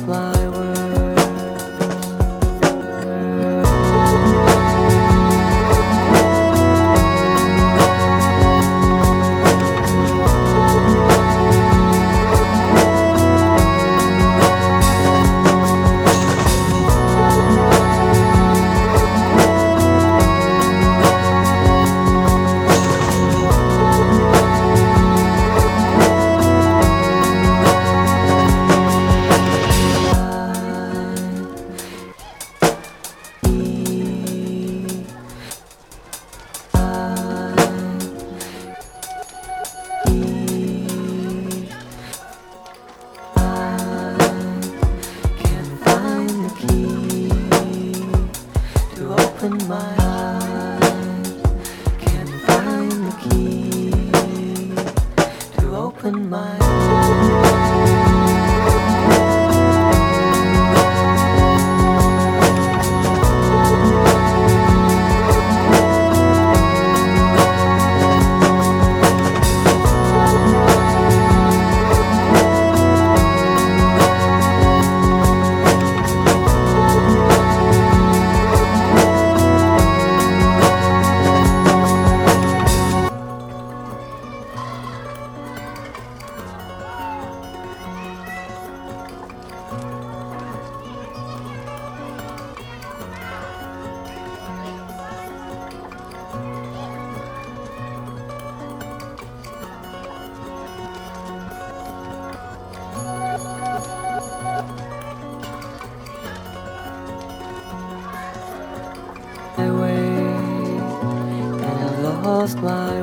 of. lost my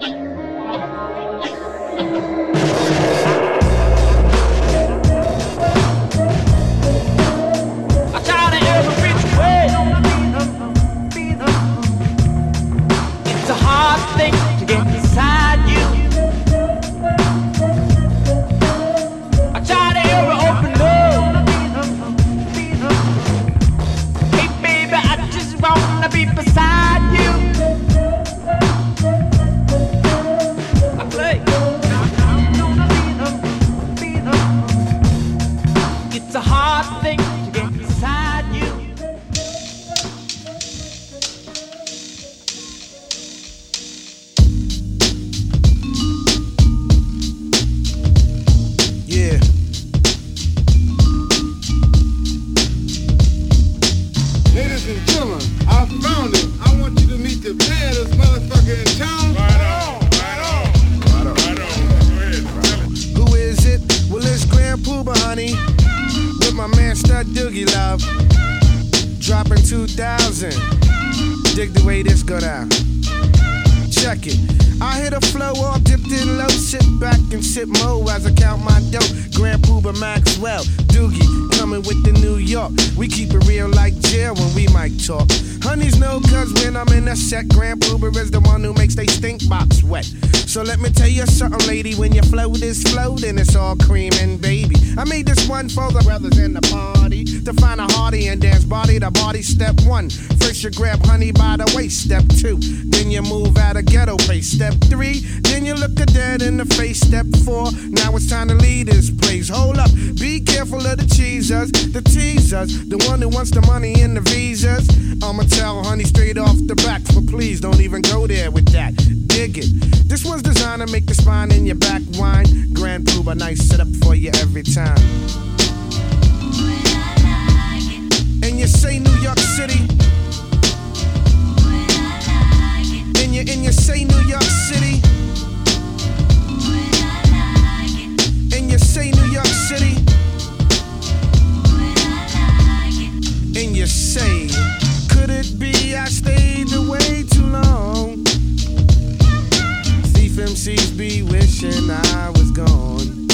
Thank you. Ghetto pace. Step three, then you look a dead in the face. Step four, now it's time to lead this place. Hold up, be careful of the cheesers, the teasers, the one who wants the money and the visas. I'ma tell honey straight off the back, but please don't even go there with that. Dig it. This one's designed to make the spine in your back whine. Grand Puba, nice setup for you every time. And you say New York City. And you say New York City. And you say New York City. And you say, could it be I stayed away too long? Thief MCs be wishing I was gone.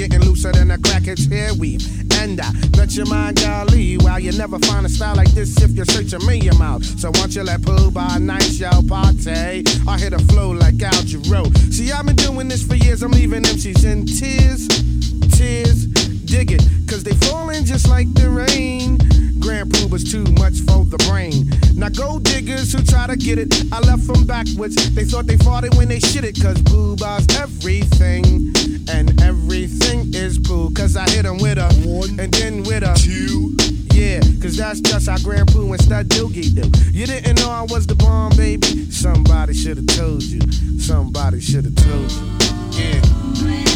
looser than a crackhead's hair weave. And I let your mind golly, while you never find a style like this if you're searching me your mouth. So once you let poo by night, y'all party. I hit a flow like Al Jarreau. See, I've been doing this for years, I'm leaving MCs in tears, tears. Dig it, cause they falling just like the rain. Grand Puba's too much for the brain. Now go diggers who try to get it, I left them backwards. They thought they fought it when they shit it, cause Puba's everything. And everything is poo, cause I hit them with a one and then with a two. Yeah, cause that's just how Grand Poo and Stud Doogie do. You didn't know I was the bomb, baby? Somebody should've told you. Somebody should've told you. Yeah.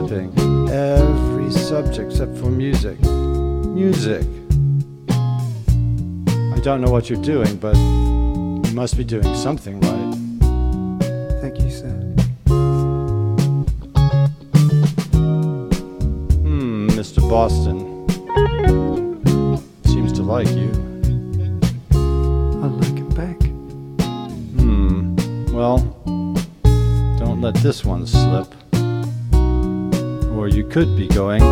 Slipping. Every subject except for music. Music. I don't know what you're doing, but you must be doing something right. Thank you, sir. Hmm, Mr. Boston. Could be going.